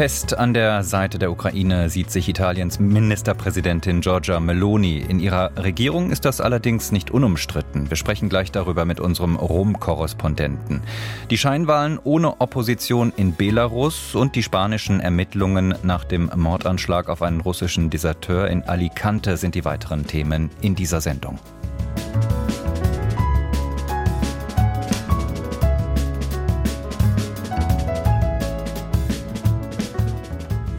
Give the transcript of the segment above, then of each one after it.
Fest an der Seite der Ukraine sieht sich Italiens Ministerpräsidentin Giorgia Meloni. In ihrer Regierung ist das allerdings nicht unumstritten. Wir sprechen gleich darüber mit unserem Rom-Korrespondenten. Die Scheinwahlen ohne Opposition in Belarus und die spanischen Ermittlungen nach dem Mordanschlag auf einen russischen Deserteur in Alicante sind die weiteren Themen in dieser Sendung.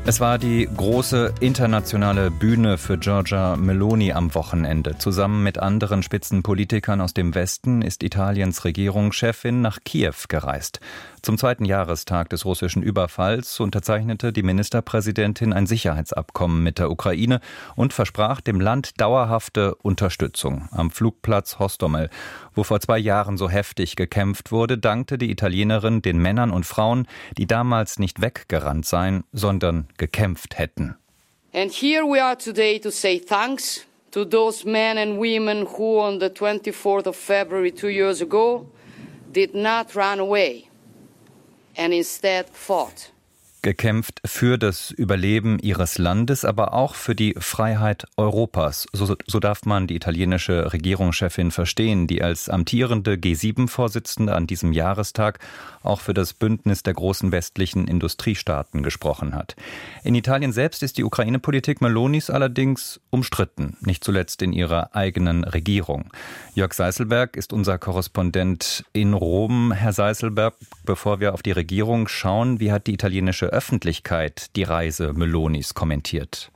Es war die große internationale Bühne für Giorgia Meloni am Wochenende. Zusammen mit anderen Spitzenpolitikern aus dem Westen ist Italiens Regierungschefin nach Kiew gereist. Zum zweiten Jahrestag des russischen Überfalls unterzeichnete die Ministerpräsidentin ein Sicherheitsabkommen mit der Ukraine und versprach dem Land dauerhafte Unterstützung. Am Flugplatz Hostomel, wo vor zwei Jahren so heftig gekämpft wurde, dankte die Italienerin den Männern und Frauen, die damals nicht weggerannt seien, sondern gekämpft hätten. And here we are today to say thanks to those men and women who on the 24th of February two years ago did not run away and instead fought gekämpft für das Überleben ihres Landes, aber auch für die Freiheit Europas. So, so darf man die italienische Regierungschefin verstehen, die als amtierende G7-Vorsitzende an diesem Jahrestag auch für das Bündnis der großen westlichen Industriestaaten gesprochen hat. In Italien selbst ist die Ukraine-Politik Melonis allerdings umstritten, nicht zuletzt in ihrer eigenen Regierung. Jörg Seiselberg ist unser Korrespondent in Rom. Herr Seiselberg, bevor wir auf die Regierung schauen, wie hat die italienische Öffentlichkeit die Reise Melonis kommentiert?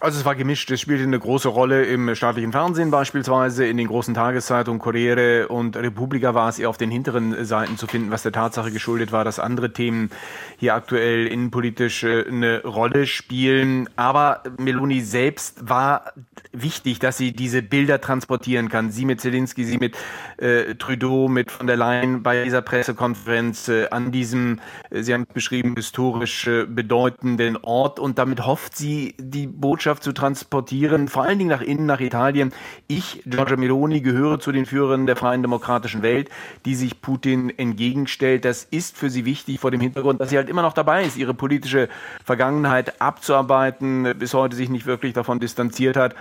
Also es war gemischt. Es spielte eine große Rolle im staatlichen Fernsehen beispielsweise, in den großen Tageszeitungen Corriere und Repubblica war es eher auf den hinteren Seiten zu finden, was der Tatsache geschuldet war, dass andere Themen hier aktuell innenpolitisch äh, eine Rolle spielen. Aber Meloni selbst war wichtig, dass sie diese Bilder transportieren kann. Sie mit Zelensky, sie mit äh, Trudeau, mit von der Leyen bei dieser Pressekonferenz äh, an diesem, äh, Sie haben beschrieben, historisch äh, bedeutenden Ort. Und damit hofft sie, die Botschaft Botschaft zu transportieren, vor allen Dingen nach innen, nach Italien. Ich, Giorgia Meloni, gehöre zu den Führern der freien demokratischen Welt, die sich Putin entgegenstellt. Das ist für sie wichtig vor dem Hintergrund, dass sie halt immer noch dabei ist, ihre politische Vergangenheit abzuarbeiten, bis heute sich nicht wirklich davon distanziert hat.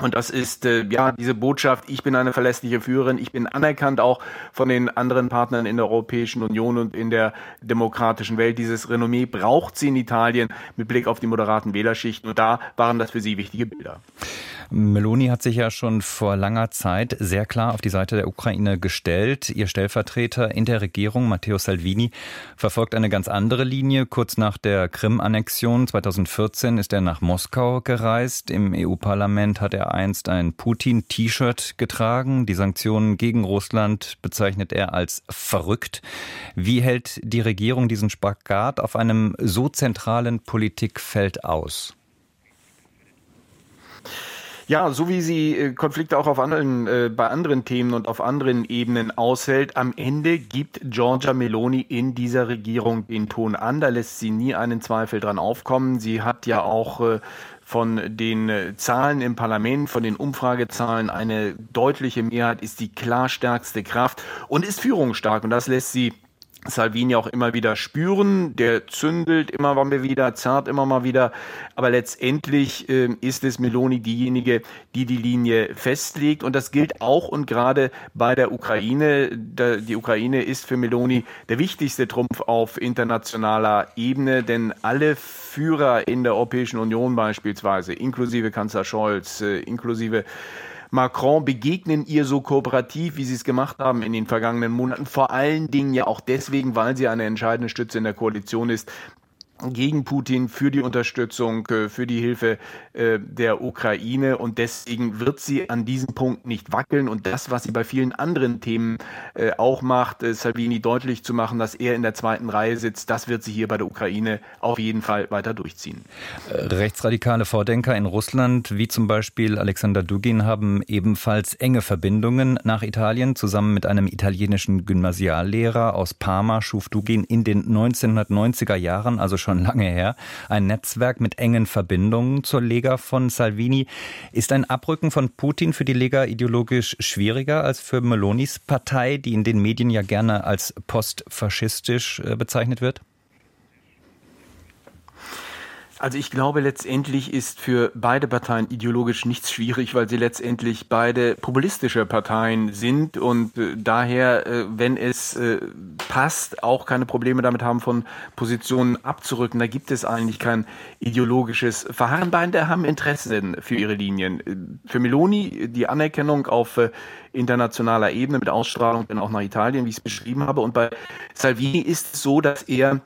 Und das ist äh, ja diese Botschaft, ich bin eine verlässliche Führerin, ich bin anerkannt auch von den anderen Partnern in der Europäischen Union und in der demokratischen Welt. Dieses Renommee braucht sie in Italien mit Blick auf die moderaten Wählerschichten und da waren das für sie wichtige Bilder. Meloni hat sich ja schon vor langer Zeit sehr klar auf die Seite der Ukraine gestellt. Ihr Stellvertreter in der Regierung, Matteo Salvini, verfolgt eine ganz andere Linie. Kurz nach der Krim-Annexion 2014 ist er nach Moskau gereist. Im EU-Parlament hat er einst ein Putin-T-Shirt getragen. Die Sanktionen gegen Russland bezeichnet er als verrückt. Wie hält die Regierung diesen Spagat auf einem so zentralen Politikfeld aus? Ja, so wie sie äh, Konflikte auch auf anderen, äh, bei anderen Themen und auf anderen Ebenen aushält, am Ende gibt Giorgia Meloni in dieser Regierung den Ton an. Da lässt sie nie einen Zweifel dran aufkommen. Sie hat ja auch äh, von den äh, Zahlen im Parlament, von den Umfragezahlen eine deutliche Mehrheit, ist die klar stärkste Kraft und ist führungsstark. Und das lässt sie Salvini auch immer wieder spüren. Der zündelt immer mal wieder, zerrt immer mal wieder. Aber letztendlich äh, ist es Meloni diejenige, die die Linie festlegt. Und das gilt auch und gerade bei der Ukraine. Da, die Ukraine ist für Meloni der wichtigste Trumpf auf internationaler Ebene, denn alle Führer in der Europäischen Union beispielsweise, inklusive Kanzler Scholz, äh, inklusive Macron begegnen ihr so kooperativ, wie sie es gemacht haben in den vergangenen Monaten. Vor allen Dingen ja auch deswegen, weil sie eine entscheidende Stütze in der Koalition ist, gegen Putin, für die Unterstützung, äh, für die Hilfe äh, der Ukraine. Und deswegen wird sie an diesem Punkt nicht wackeln. Und das, was sie bei vielen anderen Themen äh, auch macht, Salvini deutlich zu machen, dass er in der zweiten Reihe sitzt, das wird sie hier bei der Ukraine auf jeden Fall weiter durchziehen. Rechtsradikale Vordenker in Russland, wie zum Beispiel Alexander Dugin, haben ebenfalls enge Verbindungen nach Italien. Zusammen mit einem italienischen Gymnasiallehrer aus Parma schuf Dugin in den 1990er Jahren, also schon schon lange her. Ein Netzwerk mit engen Verbindungen zur Lega von Salvini. Ist ein Abrücken von Putin für die Lega ideologisch schwieriger als für Melonis Partei, die in den Medien ja gerne als postfaschistisch äh, bezeichnet wird? Also ich glaube, letztendlich ist für beide Parteien ideologisch nichts schwierig, weil sie letztendlich beide populistische Parteien sind und äh, daher, äh, wenn es äh, passt, auch keine Probleme damit haben, von Positionen abzurücken. Da gibt es eigentlich kein ideologisches Verharren. Beide haben Interessen für ihre Linien. Für Meloni die Anerkennung auf internationaler Ebene mit Ausstrahlung dann auch nach Italien, wie ich es beschrieben habe. Und bei Salvini ist es so, dass er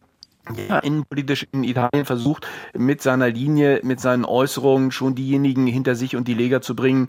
ja, innenpolitisch in Italien versucht, mit seiner Linie, mit seinen Äußerungen schon diejenigen hinter sich und die Lega zu bringen,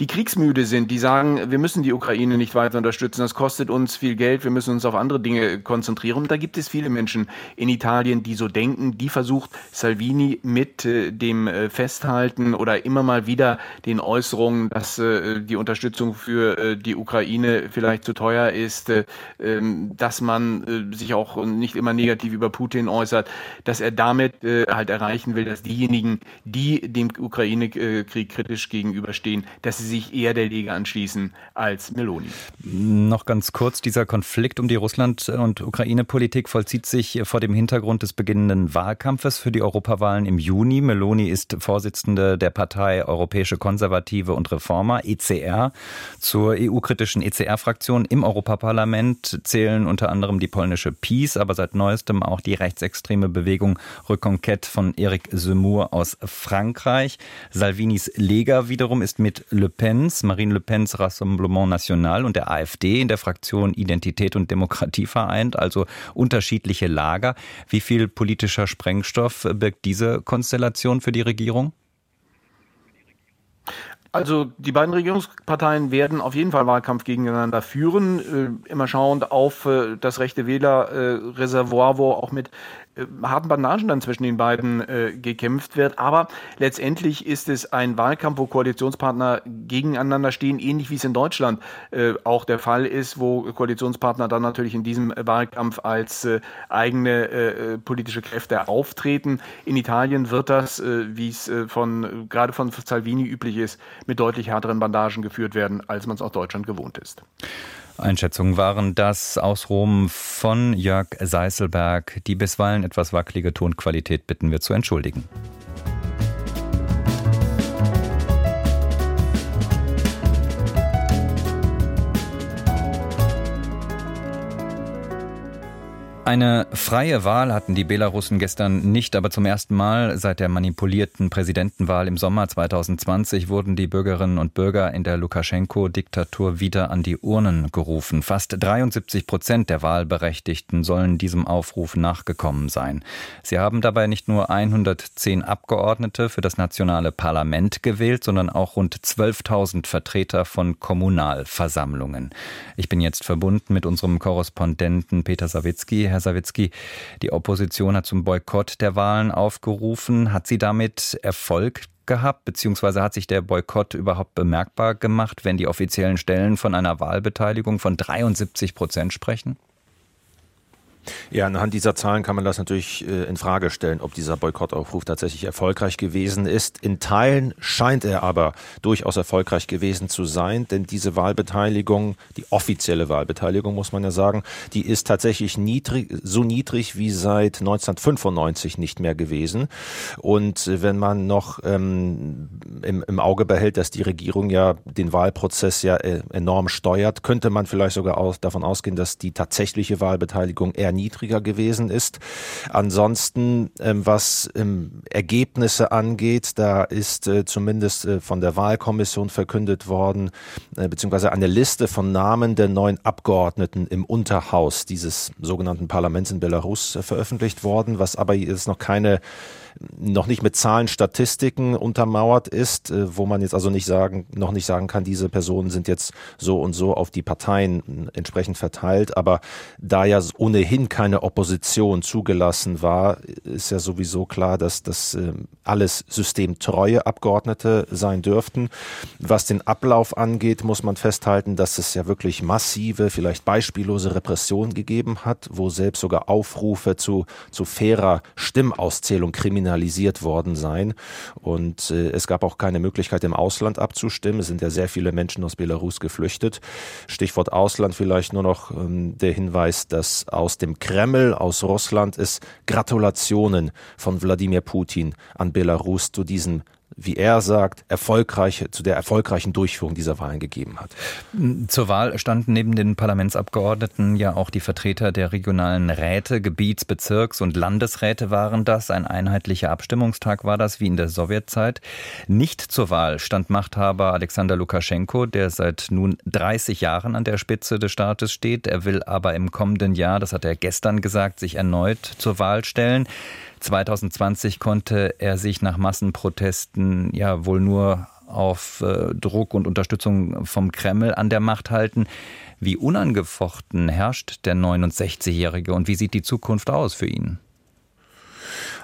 die kriegsmüde sind, die sagen, wir müssen die Ukraine nicht weiter unterstützen, das kostet uns viel Geld, wir müssen uns auf andere Dinge konzentrieren. Und da gibt es viele Menschen in Italien, die so denken, die versucht Salvini mit äh, dem äh, Festhalten oder immer mal wieder den Äußerungen, dass äh, die Unterstützung für die Ukraine vielleicht zu teuer ist, äh, ähm, dass man sich auch nicht immer negativ über Putin äußert, dass er damit halt erreichen will, dass diejenigen, die dem Ukraine-Krieg kritisch gegenüberstehen, dass sie sich eher der Liga anschließen als Meloni. Noch ganz kurz, dieser Konflikt um die Russland- und Ukraine-Politik vollzieht sich vor dem Hintergrund des beginnenden Wahlkampfes für die Europawahlen im Juni. Meloni ist Vorsitzende der Partei Europäische Konservative und Reformer, ECR. Zur EU-kritischen ECR-Fraktion im Europaparlament zählen unter anderem die polnische PiS, aber seit neuestem auch die rechtsextreme Bewegung Reconquête von Eric Zemmour aus Frankreich. Salvinis Lega wiederum ist mit Le Pens, Marine Le Pens Rassemblement National und der AfD in der Fraktion Identität und Demokratie vereint, also unterschiedliche Lager. Wie viel politischer Sprengstoff birgt diese Konstellation für die Regierung? Also die beiden Regierungsparteien werden auf jeden Fall Wahlkampf gegeneinander führen, äh, immer schauend auf äh, das rechte Wählerreservoir, wo auch mit harten Bandagen dann zwischen den beiden äh, gekämpft wird. Aber letztendlich ist es ein Wahlkampf, wo Koalitionspartner gegeneinander stehen, ähnlich wie es in Deutschland äh, auch der Fall ist, wo Koalitionspartner dann natürlich in diesem Wahlkampf als äh, eigene äh, politische Kräfte auftreten. In Italien wird das, äh, wie es von gerade von Salvini üblich ist, mit deutlich härteren Bandagen geführt werden, als man es aus Deutschland gewohnt ist. Einschätzungen waren das aus Rom von Jörg Seiselberg. Die bisweilen etwas wackelige Tonqualität bitten wir zu entschuldigen. Eine freie Wahl hatten die Belarussen gestern nicht, aber zum ersten Mal seit der manipulierten Präsidentenwahl im Sommer 2020 wurden die Bürgerinnen und Bürger in der Lukaschenko-Diktatur wieder an die Urnen gerufen. Fast 73 Prozent der Wahlberechtigten sollen diesem Aufruf nachgekommen sein. Sie haben dabei nicht nur 110 Abgeordnete für das nationale Parlament gewählt, sondern auch rund 12.000 Vertreter von Kommunalversammlungen. Ich bin jetzt verbunden mit unserem Korrespondenten Peter Sawicki. Herr Sawicki, die Opposition hat zum Boykott der Wahlen aufgerufen. Hat sie damit Erfolg gehabt, beziehungsweise hat sich der Boykott überhaupt bemerkbar gemacht, wenn die offiziellen Stellen von einer Wahlbeteiligung von 73 Prozent sprechen? Ja, anhand dieser Zahlen kann man das natürlich äh, in Frage stellen, ob dieser Boykottaufruf tatsächlich erfolgreich gewesen ist. In Teilen scheint er aber durchaus erfolgreich gewesen zu sein, denn diese Wahlbeteiligung, die offizielle Wahlbeteiligung, muss man ja sagen, die ist tatsächlich niedrig, so niedrig wie seit 1995 nicht mehr gewesen. Und äh, wenn man noch ähm, im, im Auge behält, dass die Regierung ja den Wahlprozess ja äh, enorm steuert, könnte man vielleicht sogar aus, davon ausgehen, dass die tatsächliche Wahlbeteiligung eher niedriger gewesen ist. Ansonsten, ähm, was ähm, Ergebnisse angeht, da ist äh, zumindest äh, von der Wahlkommission verkündet worden, äh, beziehungsweise eine Liste von Namen der neuen Abgeordneten im Unterhaus dieses sogenannten Parlaments in Belarus veröffentlicht worden, was aber jetzt noch keine noch nicht mit Zahlen, Statistiken untermauert ist, äh, wo man jetzt also nicht sagen, noch nicht sagen kann, diese Personen sind jetzt so und so auf die Parteien entsprechend verteilt. Aber da ja ohnehin keine Opposition zugelassen war, ist ja sowieso klar, dass das ähm, alles systemtreue Abgeordnete sein dürften. Was den Ablauf angeht, muss man festhalten, dass es ja wirklich massive, vielleicht beispiellose Repression gegeben hat, wo selbst sogar Aufrufe zu, zu fairer Stimmauszählung kriminalisiert worden seien. Und äh, es gab auch keine Möglichkeit, im Ausland abzustimmen. Es sind ja sehr viele Menschen aus Belarus geflüchtet. Stichwort Ausland vielleicht nur noch ähm, der Hinweis, dass aus dem Kreml, aus Russland es Gratulationen von Wladimir Putin an Belarus zu diesem wie er sagt, erfolgreiche, zu der erfolgreichen Durchführung dieser Wahlen gegeben hat. Zur Wahl standen neben den Parlamentsabgeordneten ja auch die Vertreter der regionalen Räte, Gebiets-, Bezirks- und Landesräte waren das. Ein einheitlicher Abstimmungstag war das, wie in der Sowjetzeit. Nicht zur Wahl stand Machthaber Alexander Lukaschenko, der seit nun 30 Jahren an der Spitze des Staates steht. Er will aber im kommenden Jahr, das hat er gestern gesagt, sich erneut zur Wahl stellen. 2020 konnte er sich nach Massenprotesten ja wohl nur auf äh, Druck und Unterstützung vom Kreml an der Macht halten. Wie unangefochten herrscht der 69-Jährige und wie sieht die Zukunft aus für ihn?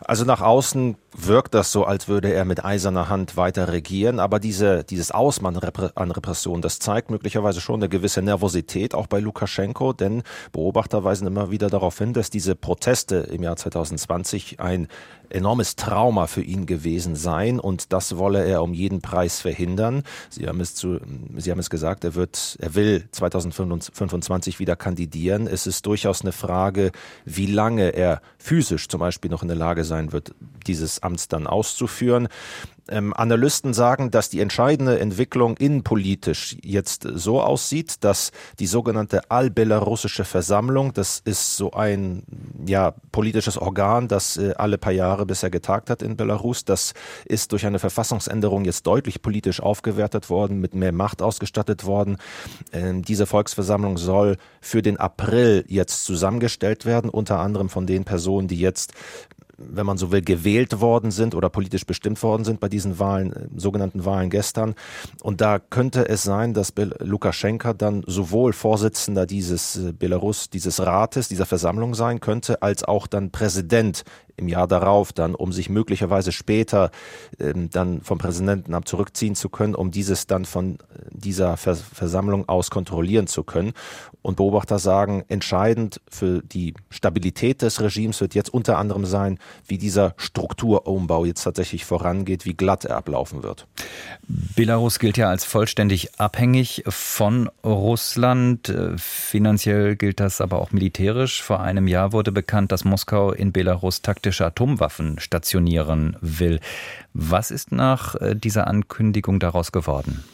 Also nach außen wirkt das so, als würde er mit eiserner Hand weiter regieren, aber diese, dieses Ausmaß an Repression, das zeigt möglicherweise schon eine gewisse Nervosität auch bei Lukaschenko, denn Beobachter weisen immer wieder darauf hin, dass diese Proteste im Jahr 2020 ein enormes Trauma für ihn gewesen seien und das wolle er um jeden Preis verhindern. Sie haben es zu, Sie haben es gesagt, er wird, er will 2025 wieder kandidieren. Es ist durchaus eine Frage, wie lange er physisch zum Beispiel noch in der Lage sein wird, dieses Amts dann auszuführen. Ähm, Analysten sagen, dass die entscheidende Entwicklung innenpolitisch jetzt so aussieht, dass die sogenannte allbelarussische Versammlung, das ist so ein ja, politisches Organ, das äh, alle paar Jahre bisher getagt hat in Belarus, das ist durch eine Verfassungsänderung jetzt deutlich politisch aufgewertet worden, mit mehr Macht ausgestattet worden. Ähm, diese Volksversammlung soll für den April jetzt zusammengestellt werden, unter anderem von den Personen, die jetzt wenn man so will, gewählt worden sind oder politisch bestimmt worden sind bei diesen Wahlen, äh, sogenannten Wahlen gestern. Und da könnte es sein, dass Lukaschenka dann sowohl Vorsitzender dieses äh, Belarus, dieses Rates, dieser Versammlung sein könnte, als auch dann Präsident im Jahr darauf dann, um sich möglicherweise später ähm, dann vom Präsidenten ab zurückziehen zu können, um dieses dann von äh, dieser Vers Versammlung aus kontrollieren zu können. Und Beobachter sagen, entscheidend für die Stabilität des Regimes wird jetzt unter anderem sein, wie dieser Strukturumbau jetzt tatsächlich vorangeht, wie glatt er ablaufen wird. Belarus gilt ja als vollständig abhängig von Russland. Äh, finanziell gilt das aber auch militärisch. Vor einem Jahr wurde bekannt, dass Moskau in Belarus taktisch taktische Atomwaffen stationieren will. Was ist nach äh, dieser Ankündigung daraus geworden?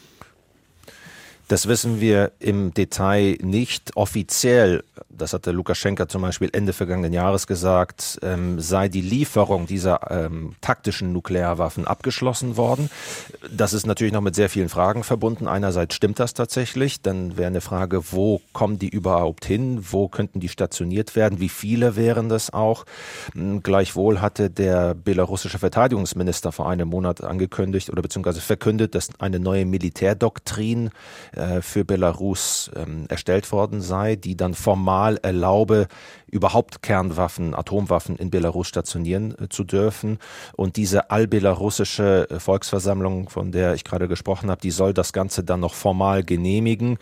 Das wissen wir im Detail nicht. Offiziell, das hatte Lukaschenka zum Beispiel Ende vergangenen Jahres gesagt, ähm, sei die Lieferung dieser ähm, taktischen Nuklearwaffen abgeschlossen worden. Das ist natürlich noch mit sehr vielen Fragen verbunden. Einerseits stimmt das tatsächlich. Dann wäre eine Frage, wo kommen die überhaupt hin? Wo könnten die stationiert werden? Wie viele wären das auch? Hm, gleichwohl hatte der belarussische Verteidigungsminister vor einem Monat angekündigt oder beziehungsweise verkündet, dass eine neue Militärdoktrin äh, für Belarus ähm, erstellt worden sei, die dann formal erlaube, überhaupt Kernwaffen, Atomwaffen in Belarus stationieren äh, zu dürfen. Und diese allbelarussische äh, Volksversammlung, von der ich gerade gesprochen habe, die soll das Ganze dann noch formal genehmigen,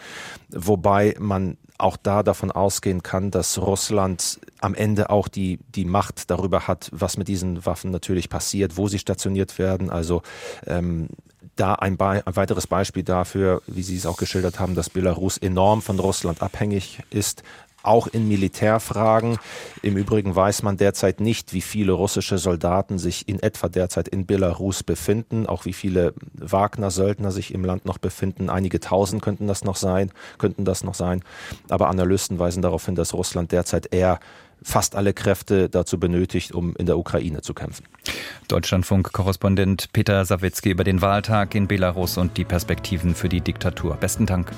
wobei man auch da davon ausgehen kann, dass Russland am Ende auch die, die Macht darüber hat, was mit diesen Waffen natürlich passiert, wo sie stationiert werden. Also ähm, da ein, ein, weiteres Beispiel dafür, wie Sie es auch geschildert haben, dass Belarus enorm von Russland abhängig ist, auch in Militärfragen. Im Übrigen weiß man derzeit nicht, wie viele russische Soldaten sich in etwa derzeit in Belarus befinden, auch wie viele Wagner-Söldner sich im Land noch befinden. Einige tausend könnten das noch sein, könnten das noch sein. Aber Analysten weisen darauf hin, dass Russland derzeit eher fast alle Kräfte dazu benötigt, um in der Ukraine zu kämpfen. Deutschlandfunk-Korrespondent Peter Sawicki über den Wahltag in Belarus und die Perspektiven für die Diktatur. Besten Dank.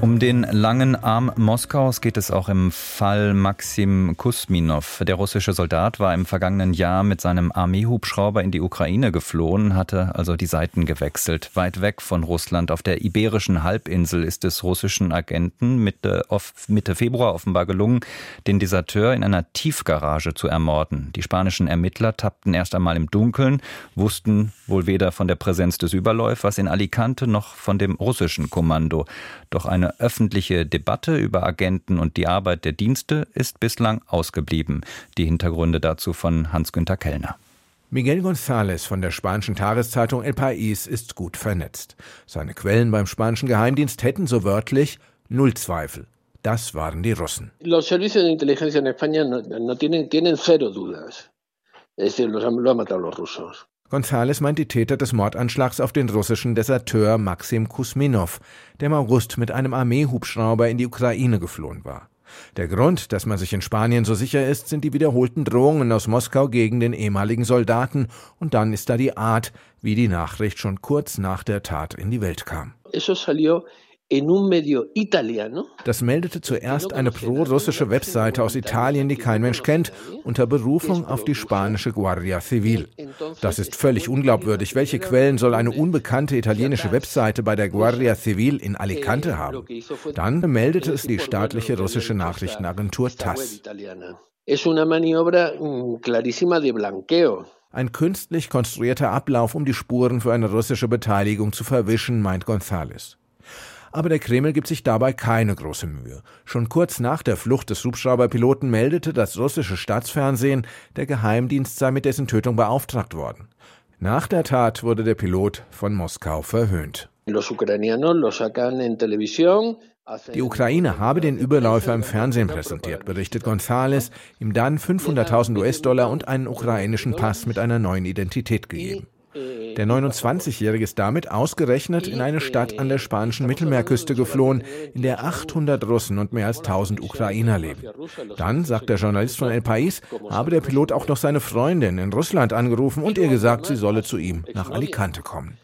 Um den langen Arm Moskaus geht es auch im Fall Maxim Kusminov. Der russische Soldat war im vergangenen Jahr mit seinem Armeehubschrauber in die Ukraine geflohen, hatte also die Seiten gewechselt. Weit weg von Russland auf der iberischen Halbinsel ist es russischen Agenten Mitte, Mitte Februar offenbar gelungen, den Deserteur in einer Tiefgarage zu ermorden. Die spanischen Ermittler tappten erst einmal im Dunkeln, wussten wohl weder von der Präsenz des Überläufers in Alicante noch von dem russischen Kommando. Doch eine öffentliche Debatte über Agenten und die Arbeit der Dienste ist bislang ausgeblieben. Die Hintergründe dazu von Hans-Günter Kellner. Miguel González von der spanischen Tageszeitung El País ist gut vernetzt. Seine Quellen beim spanischen Geheimdienst hätten so wörtlich null Zweifel. Das waren die Russen. González meint die Täter des Mordanschlags auf den russischen Deserteur Maxim Kusminov, der im August mit einem Armeehubschrauber in die Ukraine geflohen war. Der Grund, dass man sich in Spanien so sicher ist, sind die wiederholten Drohungen aus Moskau gegen den ehemaligen Soldaten, und dann ist da die Art, wie die Nachricht schon kurz nach der Tat in die Welt kam. Eso salió das meldete zuerst eine pro-russische Webseite aus Italien, die kein Mensch kennt, unter Berufung auf die spanische Guardia Civil. Das ist völlig unglaubwürdig. Welche Quellen soll eine unbekannte italienische Webseite bei der Guardia Civil in Alicante haben? Dann meldete es die staatliche russische Nachrichtenagentur TASS. Ein künstlich konstruierter Ablauf, um die Spuren für eine russische Beteiligung zu verwischen, meint González. Aber der Kreml gibt sich dabei keine große Mühe. Schon kurz nach der Flucht des Hubschrauberpiloten meldete das russische Staatsfernsehen, der Geheimdienst sei mit dessen Tötung beauftragt worden. Nach der Tat wurde der Pilot von Moskau verhöhnt. Die Ukraine habe den Überläufer im Fernsehen präsentiert, berichtet González, ihm dann 500.000 US-Dollar und einen ukrainischen Pass mit einer neuen Identität gegeben. Der 29-Jährige ist damit ausgerechnet in eine Stadt an der spanischen Mittelmeerküste geflohen, in der 800 Russen und mehr als 1000 Ukrainer leben. Dann, sagt der Journalist von El País, habe der Pilot auch noch seine Freundin in Russland angerufen und ihr gesagt, sie solle zu ihm nach Alicante kommen.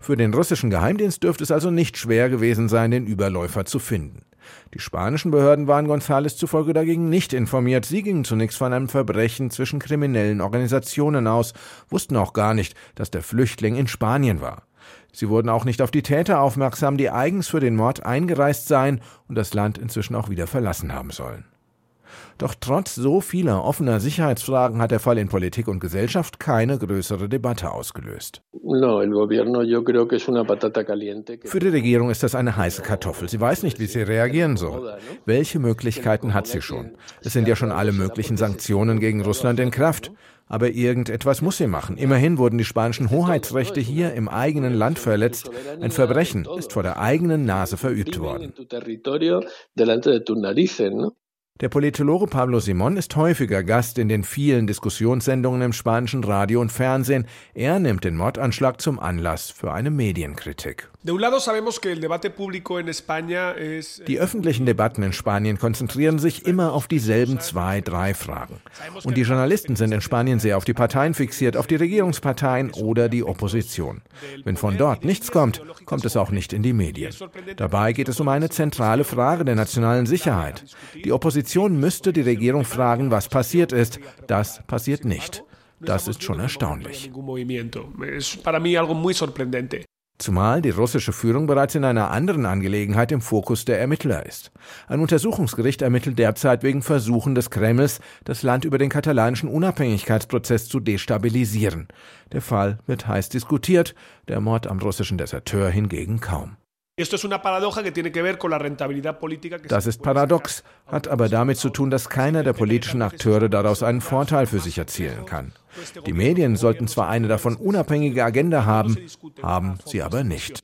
Für den russischen Geheimdienst dürfte es also nicht schwer gewesen sein, den Überläufer zu finden. Die spanischen Behörden waren González zufolge dagegen nicht informiert. Sie gingen zunächst von einem Verbrechen zwischen kriminellen Organisationen aus, wussten auch gar nicht, dass der Flüchtling in Spanien war. Sie wurden auch nicht auf die Täter aufmerksam, die eigens für den Mord eingereist seien und das Land inzwischen auch wieder verlassen haben sollen. Doch trotz so vieler offener Sicherheitsfragen hat der Fall in Politik und Gesellschaft keine größere Debatte ausgelöst. Für die Regierung ist das eine heiße Kartoffel. Sie weiß nicht, wie sie reagieren soll. Welche Möglichkeiten hat sie schon? Es sind ja schon alle möglichen Sanktionen gegen Russland in Kraft. Aber irgendetwas muss sie machen. Immerhin wurden die spanischen Hoheitsrechte hier im eigenen Land verletzt. Ein Verbrechen ist vor der eigenen Nase verübt worden. Der Politologe Pablo Simon ist häufiger Gast in den vielen Diskussionssendungen im spanischen Radio und Fernsehen. Er nimmt den Mordanschlag zum Anlass für eine Medienkritik. Die öffentlichen Debatten in Spanien konzentrieren sich immer auf dieselben zwei, drei Fragen. Und die Journalisten sind in Spanien sehr auf die Parteien fixiert, auf die Regierungsparteien oder die Opposition. Wenn von dort nichts kommt, kommt es auch nicht in die Medien. Dabei geht es um eine zentrale Frage der nationalen Sicherheit. Die Opposition müsste die Regierung fragen, was passiert ist. Das passiert nicht. Das ist schon erstaunlich. Zumal die russische Führung bereits in einer anderen Angelegenheit im Fokus der Ermittler ist. Ein Untersuchungsgericht ermittelt derzeit wegen Versuchen des Kremls, das Land über den katalanischen Unabhängigkeitsprozess zu destabilisieren. Der Fall wird heiß diskutiert, der Mord am russischen Deserteur hingegen kaum. Das ist paradox, hat aber damit zu tun, dass keiner der politischen Akteure daraus einen Vorteil für sich erzielen kann. Die Medien sollten zwar eine davon unabhängige Agenda haben, haben sie aber nicht.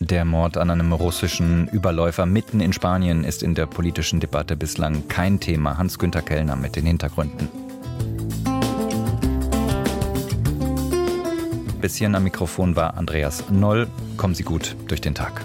Der Mord an einem russischen Überläufer mitten in Spanien ist in der politischen Debatte bislang kein Thema. Hans-Günter Kellner mit den Hintergründen. Bis hierhin am Mikrofon war Andreas Noll. Kommen Sie gut durch den Tag.